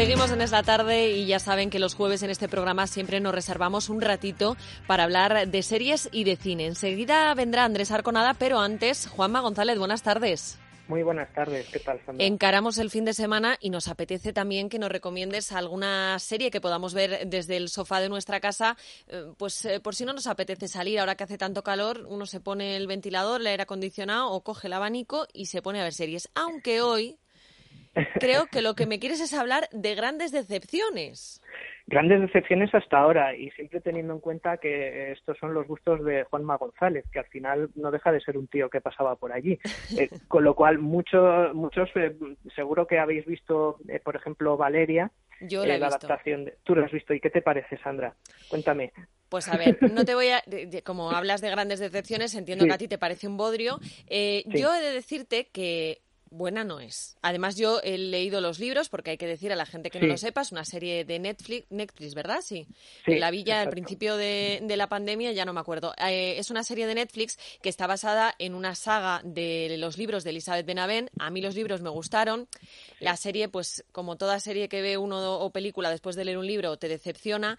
Seguimos en esta tarde y ya saben que los jueves en este programa siempre nos reservamos un ratito para hablar de series y de cine. Enseguida vendrá Andrés Arconada, pero antes, Juanma González, buenas tardes. Muy buenas tardes, ¿qué tal, Sandra? Encaramos el fin de semana y nos apetece también que nos recomiendes alguna serie que podamos ver desde el sofá de nuestra casa, eh, pues eh, por si no nos apetece salir, ahora que hace tanto calor, uno se pone el ventilador, el aire acondicionado o coge el abanico y se pone a ver series. Aunque hoy creo que lo que me quieres es hablar de grandes decepciones. Grandes decepciones hasta ahora y siempre teniendo en cuenta que estos son los gustos de Juanma González, que al final no deja de ser un tío que pasaba por allí. Eh, con lo cual, muchos, muchos eh, seguro que habéis visto, eh, por ejemplo, Valeria. Yo la, he adaptación De... Tú la has visto. ¿Y qué te parece, Sandra? Cuéntame. Pues a ver, no te voy a. Como hablas de grandes decepciones, entiendo que a ti te parece un bodrio. Yo he de decirte que buena no es. Además, yo he leído los libros, porque hay que decir a la gente que no lo sepa, es una serie de Netflix, Netflix ¿verdad? Sí. la villa al principio de, la pandemia, ya no me acuerdo. Eh, es una serie de Netflix que está basada en una saga de los libros de Elizabeth Benavent. A mí los libros me gustaron. La serie, pues como toda serie que ve uno o película después de leer un libro, te decepciona.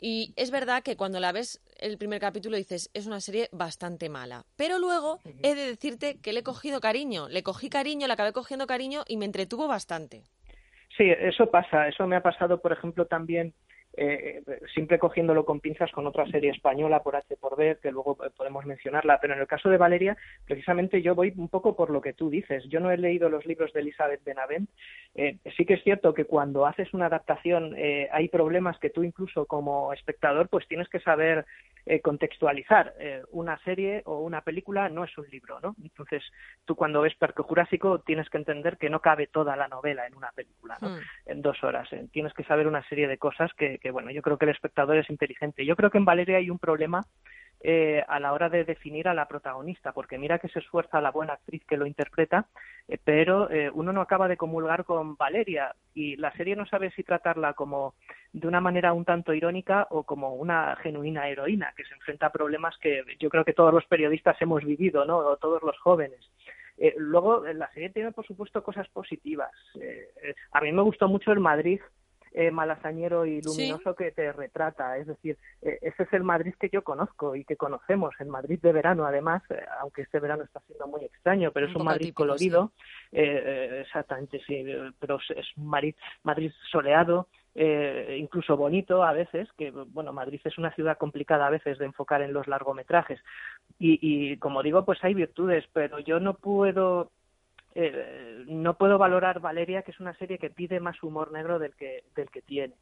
Y es verdad que cuando la ves el primer capítulo dices, es una serie bastante mala. Pero luego he de decirte que le he cogido cariño. Le cogí cariño, le acabé cogiendo cariño y me entretuvo bastante. Sí, eso pasa. Eso me ha pasado, por ejemplo, también eh, siempre cogiéndolo con pinzas con otra serie española por H por B, que luego podemos mencionarla, pero en el caso de Valeria, precisamente yo voy un poco por lo que tú dices. Yo no he leído los libros de Elizabeth Benavent. Eh, sí que es cierto que cuando haces una adaptación eh, hay problemas que tú incluso como espectador pues tienes que saber eh, contextualizar. Eh, una serie o una película no es un libro, ¿no? Entonces tú cuando ves Parque Jurásico tienes que entender que no cabe toda la novela en una película, ¿no? Hmm. En dos horas. tienes que saber una serie de cosas que, que, bueno, yo creo que el espectador es inteligente. Yo creo que en Valeria hay un problema eh, a la hora de definir a la protagonista, porque mira que se esfuerza la buena actriz que lo interpreta, eh, pero eh, uno no acaba de comulgar con Valeria y la serie no sabe si tratarla como de una manera un tanto irónica o como una genuina heroína que se enfrenta a problemas que yo creo que todos los periodistas hemos vivido, ¿no? O todos los jóvenes. luego, la serie tiene, por supuesto, cosas positivas. a mí me gustó mucho el Madrid eh, malasañero y luminoso que te retrata. Es decir, eh, ese es el Madrid que yo conozco y que conocemos, el Madrid de verano, además, eh, aunque este verano está siendo muy extraño, pero es un Madrid colorido, exactamente, sí, pero es un Madrid, Madrid soleado, eh, incluso bonito a veces, que bueno, Madrid es una ciudad complicada a veces de enfocar en los largometrajes. Y, y como digo, pues hay virtudes, pero yo no puedo eh, no puedo valorar Valeria, que es una serie que pide más humor negro del que, del que tiene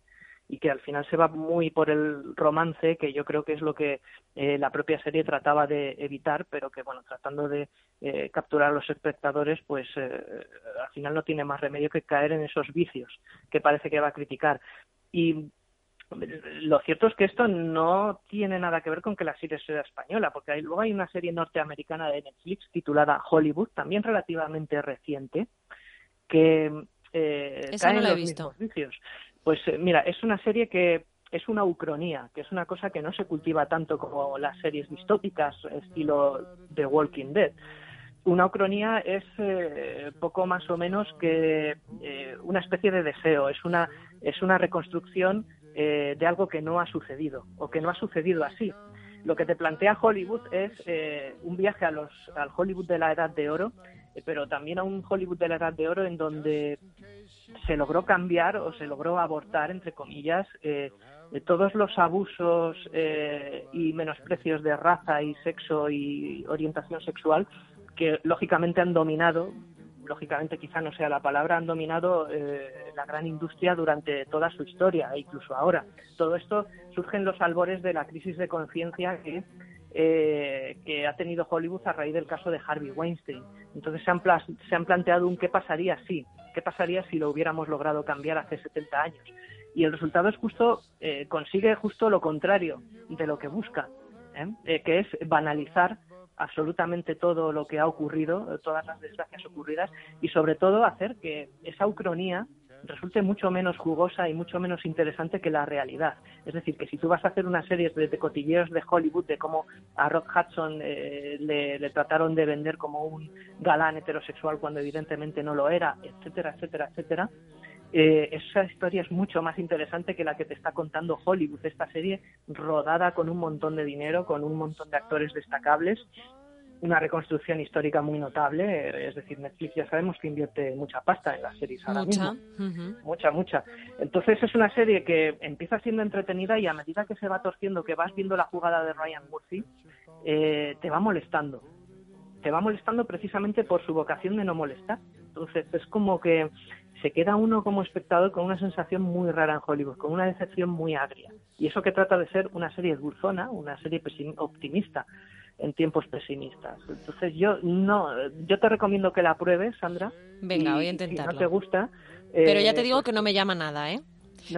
y que al final se va muy por el romance, que yo creo que es lo que eh, la propia serie trataba de evitar, pero que, bueno, tratando de eh, capturar a los espectadores, pues al final no tiene más remedio que caer en esos vicios que parece que va a criticar. Y lo cierto es que esto no tiene nada que ver con que la serie sea española, porque hay, luego hay una serie norteamericana de Netflix titulada Hollywood, también relativamente reciente, que eh, cae en los visto. mismos vicios. Pues eh, mira, es una serie que es una ucronía, que es una cosa que no se cultiva tanto como las series distópicas estilo The Walking Dead. Una ucronía es eh, poco más o menos que eh, una especie de deseo, es una, es una reconstrucción eh, de algo que no ha sucedido o que no ha sucedido así. Lo que te plantea Hollywood es eh, un viaje a los, al Hollywood de la Edad de Oro, eh, pero también a un Hollywood de la Edad de Oro en donde se logró cambiar o se logró abortar, entre comillas, todos los abusos y menosprecios de raza y sexo y orientación sexual que lógicamente han dominado lógicamente quizá no sea la palabra, han dominado eh, la gran industria durante toda su historia e incluso ahora. Todo esto surge en los albores de la crisis de conciencia que, eh, que ha tenido Hollywood a raíz del caso de Harvey Weinstein. Entonces se han, se han planteado un qué pasaría si, qué pasaría si lo hubiéramos logrado cambiar hace 70 años. Y el resultado es justo, eh, consigue justo lo contrario de lo que busca, que es banalizar absolutamente todo lo que ha ocurrido, todas las desgracias ocurridas y sobre todo hacer que esa ucronía resulte mucho menos jugosa y mucho menos interesante que la realidad. Es decir, que si tú vas a hacer una serie de, cotilleos de Hollywood de cómo a Rock Hudson eh, le, trataron de vender como un galán heterosexual cuando evidentemente no lo era, etcétera, etcétera, etcétera, eh, esa historia es mucho más interesante que la que te está contando Hollywood, esta serie rodada con un montón de dinero, con un montón de actores destacables una reconstrucción histórica muy notable, es decir, Netflix ya sabemos que invierte mucha pasta en las series ahora mucha. mismo. Mucha, mucha. Entonces es una serie que empieza siendo entretenida y a medida que se va torciendo, que vas viendo la jugada de Ryan Murphy, eh, te va molestando. Te va molestando precisamente por su vocación de no molestar. Entonces es como que se queda uno como espectador con una sensación muy rara en Hollywood, con una decepción muy agria. Y eso que trata de ser una serie dulzona, una serie optimista en tiempos pesimistas. Entonces yo no, yo te recomiendo que la pruebes, Sandra. Venga, voy a intentarlo. Si no te gusta. Pero ya te eh, digo pues que no me llama nada, ¿eh?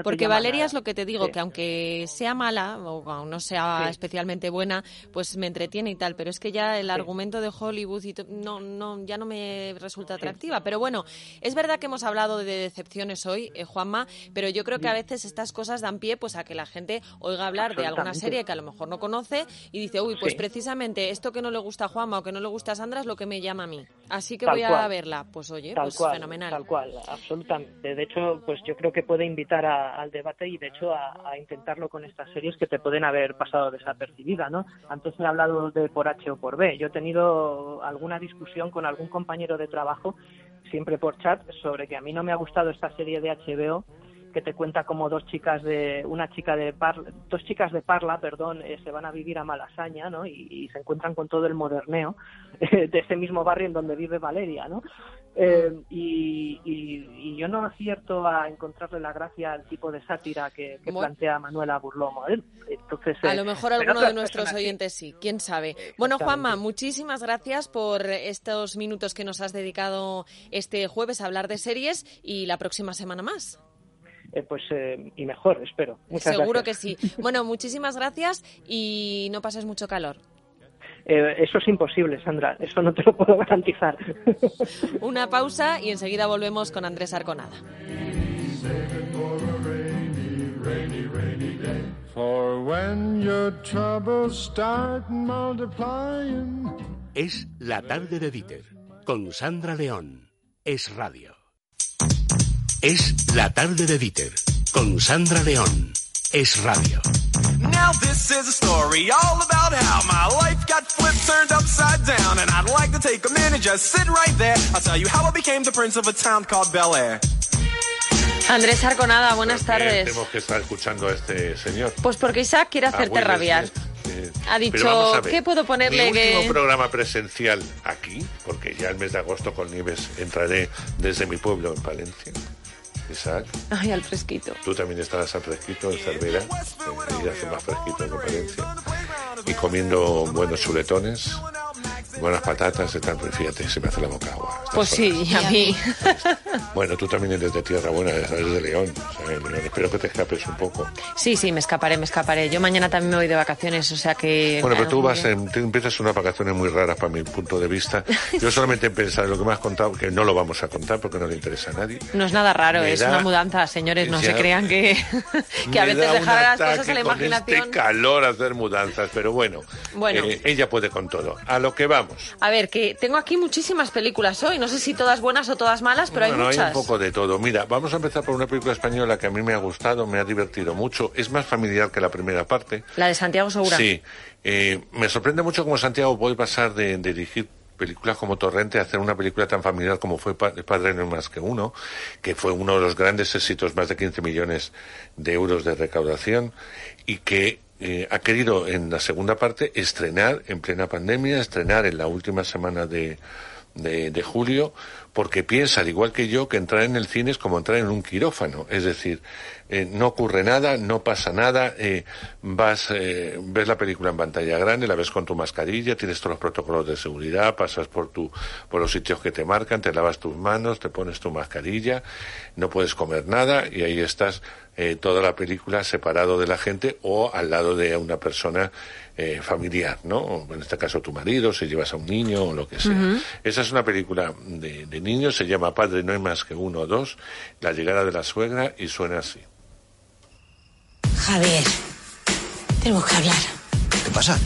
Porque Valeria es lo que te digo, que aunque sea mala o no sea especialmente buena, pues me entretiene y tal, pero es que ya el argumento de Hollywood y no, no, ya no me resulta atractiva. Pero bueno, es verdad que hemos hablado de decepciones hoy, eh, Juanma, pero yo creo que a veces estas cosas dan pie pues a que la gente oiga hablar de alguna serie que a lo mejor no conoce y dice, uy, pues precisamente esto que no le gusta a Juanma o que no le gusta a Sandra es lo que me llama a mí. Así que voy a verla. Pues oye, pues fenomenal. Tal cual, absolutamente. De hecho, pues yo creo que puede invitar a al debate y de hecho a, intentarlo con estas series que te pueden haber pasado desapercibidas, ¿no? Antes he hablado de por H o por B. Yo he tenido alguna discusión con algún compañero de trabajo, siempre por chat, sobre que a mí no me ha gustado esta serie de HBO que te cuenta como dos chicas de una chica de Parla, dos chicas de Parla, perdón, eh, se van a vivir a Malasaña, ¿no? Y, se encuentran con todo el moderneo de ese mismo barrio en donde vive Valeria, ¿no? Eh, y, yo no acierto a encontrarle la gracia al tipo de sátira que, plantea Manuela Burlomo. ¿eh? Entonces, a lo mejor alguno de nuestros oyentes sí, quién sabe. Bueno, Juanma, muchísimas gracias por estos minutos que nos has dedicado este jueves a hablar de series y la próxima semana más. Eh, pues eh, y mejor, espero. Seguro que sí. Bueno, muchísimas gracias y no pases mucho calor. Eh, eso es imposible, Sandra. Eso no te lo puedo garantizar. Una pausa y enseguida volvemos con Andrés Arconada. Es la tarde de Dieter con Sandra León. Es radio. Es La tarde de Dieter, con Sandra León. Es radio. Now this is a story all about how my life got turned upside down. And I'd like to take a minute, just sit right there. I'll tell you how I became the prince of a town called Bel Air. Andrés Arconada, buenas tardes. Tenemos que estar escuchando a este señor. Pues porque Isaac quiere hacerte rabiar. ha dicho, ¿qué puedo ponerle? Mi último programa presencial aquí, porque ya el mes de agosto con Nieves entraré desde mi pueblo en Palencia. Isaac. Ay, al fresquito. Tú también estarás al fresquito en Cervera, y hace más fresquito en Palencia. Y comiendo buenos chuletones buenas patatas pero fíjate, se me hace la boca agua. Pues sí, y a mí. Bueno, tú también eres de tierra buena, eres de León, Espero que te escapes un poco. Sí, sí, me escaparé, me escaparé. Yo mañana también me voy de vacaciones, o sea que... Bueno, pero tú vas, en, empiezas unas vacaciones muy raras para mi punto de vista. Yo solamente he pensado en lo que me has contado, que no lo vamos a contar porque no le interesa a nadie. No es nada raro, es una mudanza, señores, no se crean que, que a veces dejar las cosas a la imaginación... Con este calor hacer mudanzas, pero bueno, bueno. Eh, ella puede con todo. A lo que vamos. A ver, que tengo aquí muchísimas películas hoy, no sé si todas buenas o todas malas, pero hay muchas. hay un poco de todo. Mira, vamos a empezar por una película española que a mí me ha gustado, me ha divertido mucho, es más familiar que la primera parte. La de Santiago Segura. Sí, eh, me sorprende mucho cómo Santiago puede pasar de, dirigir películas como Torrente a hacer una película tan familiar como fue Padre no más que uno, que fue uno de los grandes éxitos, más de 15 millones de euros de recaudación, y que eh, ha querido en la segunda parte estrenar en plena pandemia, estrenar en la última semana de, de, julio, porque piensa, al igual que yo, que entrar en el cine es como entrar en un quirófano. Es decir, eh, no ocurre nada, no pasa nada, eh, vas, eh, ves la película en pantalla grande, la ves con tu mascarilla, tienes todos los protocolos de seguridad, pasas por, tu, por los sitios que te marcan, te lavas tus manos, te pones tu mascarilla, no puedes comer nada y ahí estás toda la película separado de la gente o al lado de una persona familiar, ¿no? En este caso tu marido, si llevas a un niño o lo que sea. Esa es una película de, de niños, se llama Padre no hay más que uno o dos, la llegada de la suegra y suena así. Javier, tenemos que hablar. ¿Qué pasa?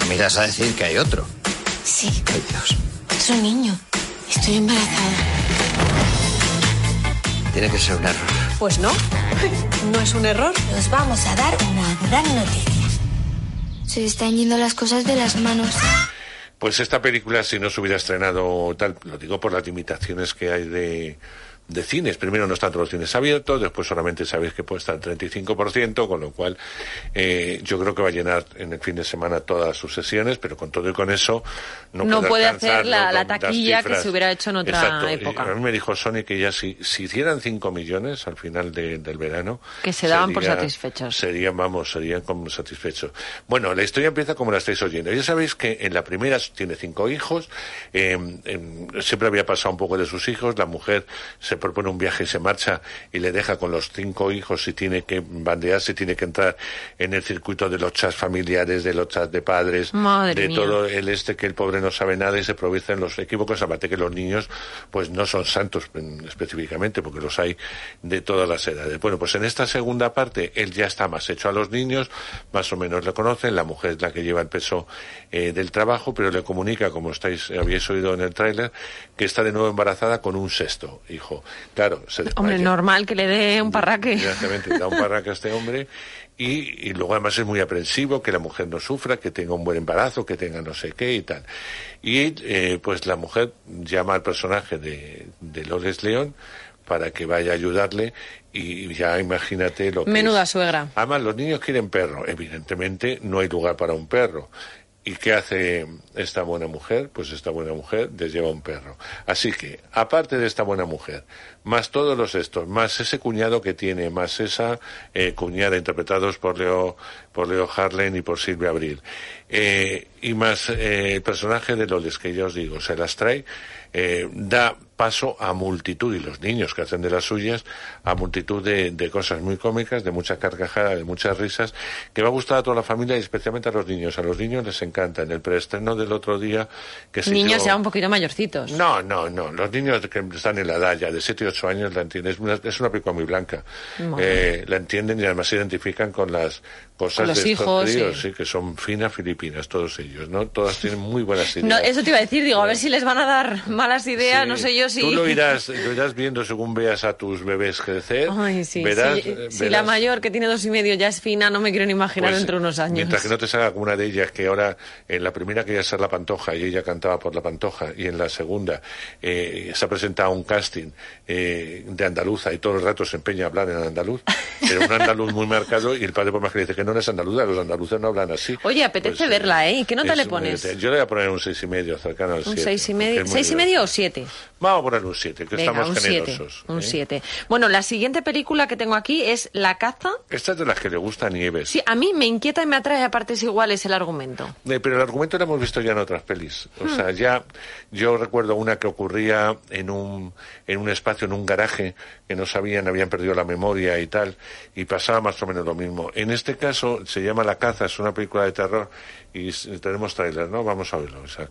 ¿Me miras a decir que hay otro? Sí. Ay, Dios. Es un niño. Estoy embarazada. Tiene que ser un error. Pues no, no es un error. Os vamos a dar una gran noticia. Se están yendo las cosas de las manos. Pues esta película, si no se hubiera estrenado tal, lo digo por las limitaciones que hay de, de cines. Primero no están todos los cines abiertos, después solamente sabéis que puede estar el 35%, con lo cual eh, yo creo que va a llenar en el fin de semana todas sus sesiones, pero con todo y con eso no, No puede, puede hacer la- taquilla que se hubiera hecho en otra Exacto. Y época. A mí me dijo Sony que ya si, si hicieran 5 millones al final de- del verano... Que se daban por satisfechos. Serían, vamos, serían como satisfechos. Bueno, la historia empieza como la estáis oyendo. Ya sabéis que en la primera tiene cinco hijos, eh, em, siempre había pasado un poco de sus hijos, la mujer se propone un viaje y se marcha y le deja con los cinco hijos y tiene que bandearse, tiene que entrar en el circuito de los chats familiares, de los chats de padres, Madre de mía. todo el este que el pobre no sabe nada y se producen los equívocos, aparte que los niños pues no son santos específicamente, porque los hay de todas las edades. Bueno, pues en esta segunda parte él ya está más hecho a los niños, más o menos le conocen, la mujer es la que lleva el peso eh, del trabajo, pero le comunica, como estáis habéis oído en el tráiler, que está de nuevo embarazada con un sexto hijo. Claro, se Hombre, normal que le dé un parraque. Exactamente, da un parraque a este hombre y, y luego además es muy aprensivo que la mujer no sufra, que tenga un buen embarazo, que tenga no sé qué y tal. Y eh, pues la mujer llama al personaje de, de Loles León para que vaya a ayudarle y ya imagínate lo que Menuda es. suegra. Además, los niños quieren perro. Evidentemente, no hay lugar para un perro. ¿Y qué hace esta buena mujer? Pues esta buena mujer les lleva un perro. Así que, aparte de esta buena mujer, más todos los estos, más ese cuñado que tiene, más esa eh, cuñada interpretados por Leo, por Leo Harlen y por Silvia Abril, eh, y más eh, el personaje de Loles, que ya os digo, se las trae, eh, da paso a multitud, y los niños que hacen de las suyas, a multitud de, de cosas muy cómicas, de mucha carcajada, de muchas risas, que va a gustar a toda la familia y especialmente a los niños. A los niños les encanta. En el preestreno del otro día, que se Niños hizo- ya un poquito mayorcitos. no, no, no. Los niños que están en la edad ya de 7 y 8 años la entienden. Es una, es una película muy blanca. La entienden y además se identifican con las cosas los de estos hijos, críos, sí. sí, que son finas filipinas, todos ellos, ¿no? Todas tienen muy buenas ideas. No, eso te iba a decir, digo, a ver si les van a dar malas ideas, Sí. no sé yo si... Tú lo irás, lo irás viendo según veas a tus bebés crecer. Ay, sí, verás, eh, Si la mayor, que tiene dos y medio, ya es fina, no me quiero ni imaginar pues, dentro de unos años. Mientras que no te salga alguna de ellas, que ahora en la primera quería ser la Pantoja y ella cantaba por la Pantoja, y en la segunda eh, se ha presentado un casting eh, de andaluza y todo el rato se empeña a hablar en andaluz, pero un andaluz muy marcado y el padre por más que le dice que no es andaluza, los andaluces no hablan así. Oye, apetece Pues, verla, ¿eh? ¿Y qué nota le muy- pones? Yo le voy a poner un seis y medio, cercano al Un siete, seis y medio, muy seis y medio o siete. Vamos a poner un siete, que Venga, estamos un siete, generosos. un ¿eh? siete. Bueno, la siguiente película que tengo aquí es La caza. Esta es de las que le gusta a Nieves. Sí, a mí me inquieta y me atrae a partes iguales el argumento. Eh, pero el argumento lo hemos visto ya en otras pelis. O Hmm. sea, ya yo recuerdo una que ocurría en un, en un espacio, en un garaje, que no sabían, habían perdido la memoria y tal, y pasaba más o menos lo mismo. En este caso se llama La caza, es una película de terror, y tenemos trailer, ¿no? Vamos a verlo, Isaac.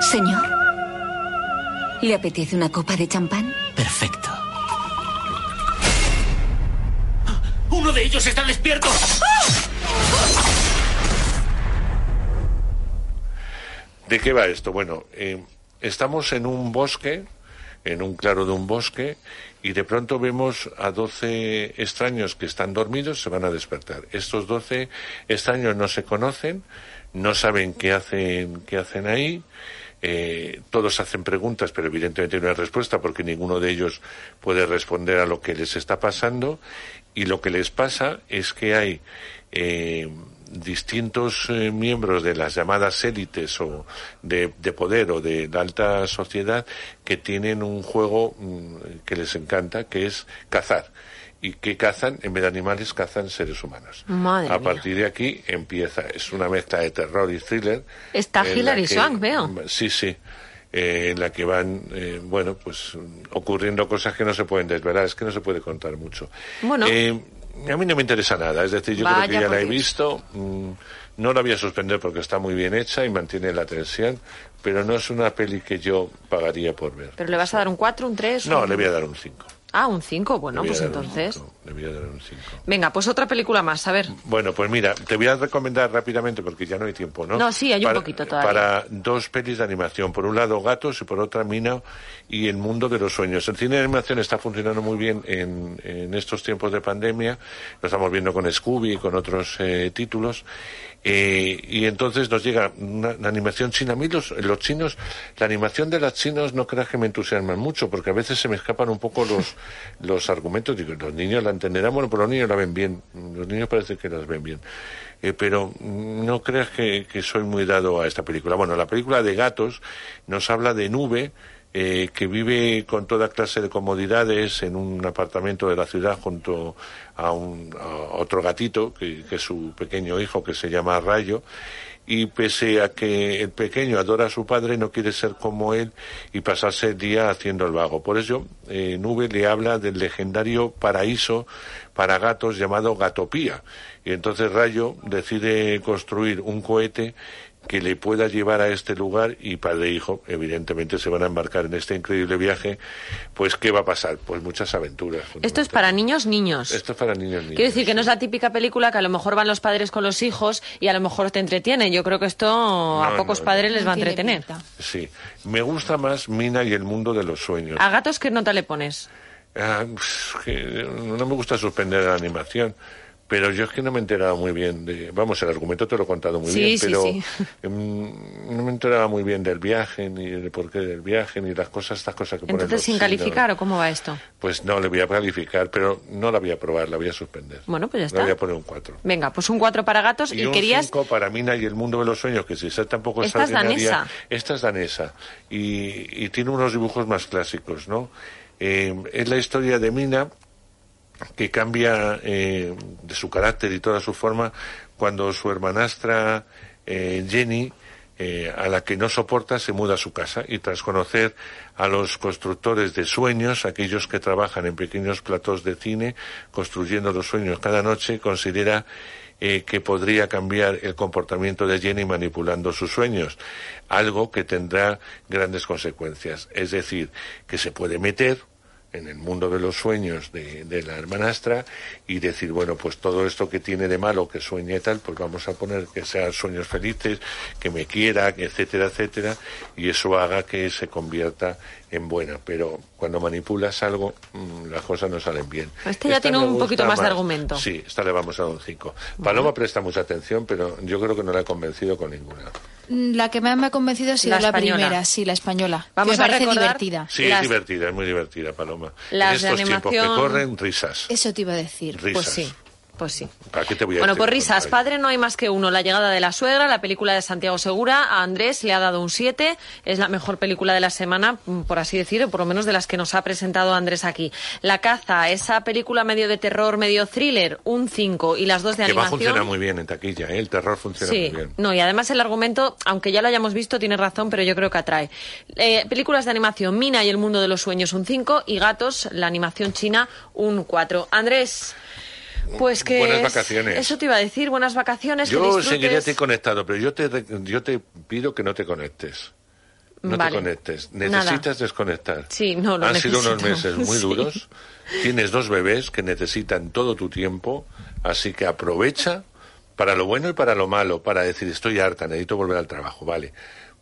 Señor, ¿le apetece una copa de champán? Perfecto. ¡Uno de ellos está despierto! ¿De qué va esto? Bueno, eh, estamos en un bosque, en un claro de un bosque, y de pronto vemos a 12 extraños que están dormidos, se van a despertar. Estos 12 extraños no se conocen, no saben qué hacen, qué hacen ahí, eh, todos hacen preguntas, pero evidentemente no hay respuesta porque ninguno de ellos puede responder a lo que les está pasando, y lo que les pasa es que hay eh, distintos eh, miembros de las llamadas élites o de, de poder o de la alta sociedad que tienen un juego mm, que les encanta, que es cazar. Y que cazan, en vez de animales, cazan seres humanos. Madre A mía. partir de aquí empieza, es una mezcla de terror y thriller. Está Hilary Swank, veo. Sí, sí. eh, en la que van, eh, bueno, pues mm, ocurriendo cosas que no se pueden desvelar, es que no se puede contar mucho. Bueno. Eh, a mí no me interesa nada, es decir, yo creo que ya la he Dios. visto, mm, no la voy a suspender porque está muy bien hecha y mantiene la tensión, pero no es una peli que yo pagaría por ver. ¿Pero le vas a dar un 4, un 3? No, le voy a dar un 5. Ah, un 5, bueno, pues entonces. Venga, pues otra película más, a ver. Bueno, pues mira, te voy a recomendar rápidamente porque ya no hay tiempo, ¿no? No, sí, hay un poquito todavía. Para dos pelis de animación. Por un lado, Gatos y por otra, Mina y El Mundo de los Sueños. El cine de animación está funcionando muy bien en, en estos tiempos de pandemia. Lo estamos viendo con Scooby y con otros eh, títulos. Eh, y entonces nos llega una, animación china. A mí los, los, chinos, la animación de los chinos no creas que me entusiasman mucho, porque a veces se me escapan un poco los, los argumentos. Digo, los niños la entenderán, bueno, pero los niños la ven bien. Los niños parece que las ven bien. Eh, pero no creas que, que soy muy dado a esta película. Bueno, la película de gatos nos habla de Nube, eh, que vive con toda clase de comodidades en un apartamento de la ciudad junto a, un, otro gatito, que, es su pequeño hijo, que se llama Rayo, y pese a que el pequeño adora a su padre, no quiere ser como él y pasarse el día haciendo el vago. Por eso, eh, Nube le habla del legendario paraíso para gatos llamado Gatopía. Y entonces Rayo decide construir un cohete que le pueda llevar a este lugar y padre e hijo, evidentemente, se van a embarcar en este increíble viaje. Pues, ¿qué va a pasar? Pues muchas aventuras. Esto es para niños, niños. Esto es para niños, niños. Quiero decir que no es la típica película que a lo mejor van los padres con los hijos y a lo mejor te entretiene. Yo creo que esto a pocos padres les va a entretener. Sí. Me gusta más Mina y el mundo de los sueños. ¿A gatos qué nota le pones? Ah, no me gusta suspender la animación pero yo es que no me he enterado muy bien de, vamos, el argumento te lo he contado muy bien, pero em, no me he enterado muy bien del viaje, ni del porqué del viaje, ni las cosas, estas cosas que ponen Entonces, sin calificar, ¿o cómo va esto? Pues no, le voy a calificar, pero no la voy a probar, la voy a suspender. Bueno, pues ya está. Le voy a poner un 4. Venga, pues un 4 para gatos y, y un querías... 5 para Mina y el mundo de los sueños, que si esa tampoco Esta es danesa. Esta es danesa. Y, y tiene unos dibujos más clásicos, ¿no? Eh, es la historia de Mina, que cambia eh, de su carácter y toda su forma cuando su hermanastra eh, Jenny, eh, a la que no soporta, se muda a su casa y tras conocer a los constructores de sueños, aquellos que trabajan en pequeños platos de cine, construyendo los sueños cada noche, considera que podría cambiar el comportamiento de Jenny manipulando sus sueños, algo que tendrá grandes consecuencias. Es decir, que se puede meter en el mundo de los sueños de, la hermanastra y decir, bueno, pues todo esto que tiene de malo, que sueñe tal, pues vamos a poner que sean sueños felices, que me quiera, etcétera, etcétera, y eso haga que se convierta en buena. Pero cuando manipulas algo, mm, las cosas no salen bien. Este ya tiene un poquito más, de argumento. Sí, esta le vamos a dar un 5. Paloma presta mucha atención, pero yo creo que no la he convencido con ninguna. La que más me ha convencido ha sido la, primera, sí, la española. Vamos me a parece divertida. Sí, es divertida, es muy divertida, Paloma. Las en estos tiempos que corren, risas. Eso te iba a decir. Risas. Pues sí. Pues sí. te voy a bueno, por risas, padre no hay más que uno. La llegada de la suegra, la película de Santiago Segura. A Andrés le ha dado un 7. Es la mejor película de la semana, mm, por así decirlo, por lo menos de las que nos ha presentado Andrés aquí. La caza, esa película medio de terror, medio thriller, un 5. Y las dos de que animación. va a funcionar muy bien en taquilla, ¿eh? el terror funciona sí. muy bien. No, y además el argumento, aunque ya lo hayamos visto, tiene razón, pero yo creo que atrae. Eh, películas de animación, Mina y el mundo de los sueños, un 5. Y Gatos, la animación china, un 4. Andrés. Pues que buenas vacaciones. Eso te iba a decir, buenas vacaciones. Yo seguiré conectado, pero yo te, yo te pido que no te conectes. No vale. te conectes. Necesitas Nada. desconectar. Sí, no, lo Han necesito. sido unos meses muy Sí. duros. Tienes dos bebés que necesitan todo tu tiempo, así que aprovecha para lo bueno y para lo malo, para decir estoy harta, necesito volver al trabajo, vale.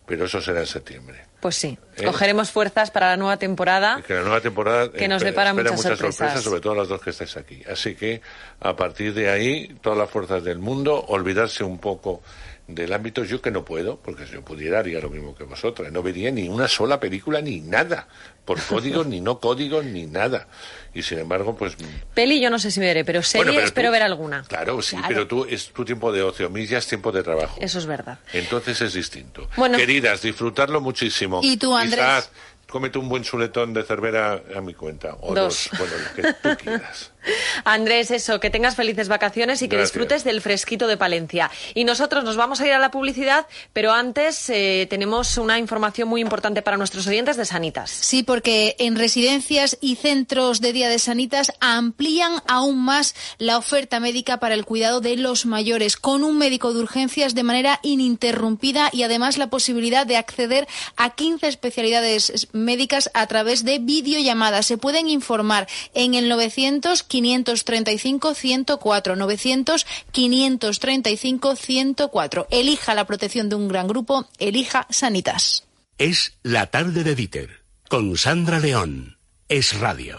Pero eso será en septiembre. Pues sí, ¿Eh? cogeremos fuerzas para la nueva temporada. Y que la nueva temporada Que nos depara espera muchas sorpresas. sobre todo las dos que estáis aquí. Así que a partir de ahí, todas las fuerzas del mundo, olvidarse un poco del ámbito. Yo que no puedo, porque si yo pudiera haría lo mismo que vosotras. No vería ni una sola película ni nada, por códigos, ni no códigos, ni nada. Y sin embargo, pues Peli yo no sé si veré, pero serie Bueno, pero espero tú- ver alguna. Claro, sí, Claro. pero tú es tu tiempo de ocio, mí ya es tiempo de trabajo. Eso es verdad. Entonces es distinto. Bueno. Queridas, disfrutarlo muchísimo. ¿Y tú, Andrés? Quizás cómete un buen chuletón de cervera a mi cuenta. O Dos. dos. Bueno, lo que tú quieras. Andrés, eso, que tengas felices vacaciones y que disfrutes del fresquito de Palencia. Y nosotros nos vamos a ir a la publicidad, pero antes eh, tenemos una información muy importante para nuestros oyentes de Sanitas. Sí, porque en residencias y centros de día de Sanitas amplían aún más la oferta médica para el cuidado de los mayores, con un médico de urgencias de manera ininterrumpida y además la posibilidad de acceder a 15 especialidades médicas a través de videollamadas. Se pueden informar en el 900 535 104 900 535 104. Elija la protección de un gran grupo, elija Sanitas. Es la tarde de Dieter con Sandra León. Es radio.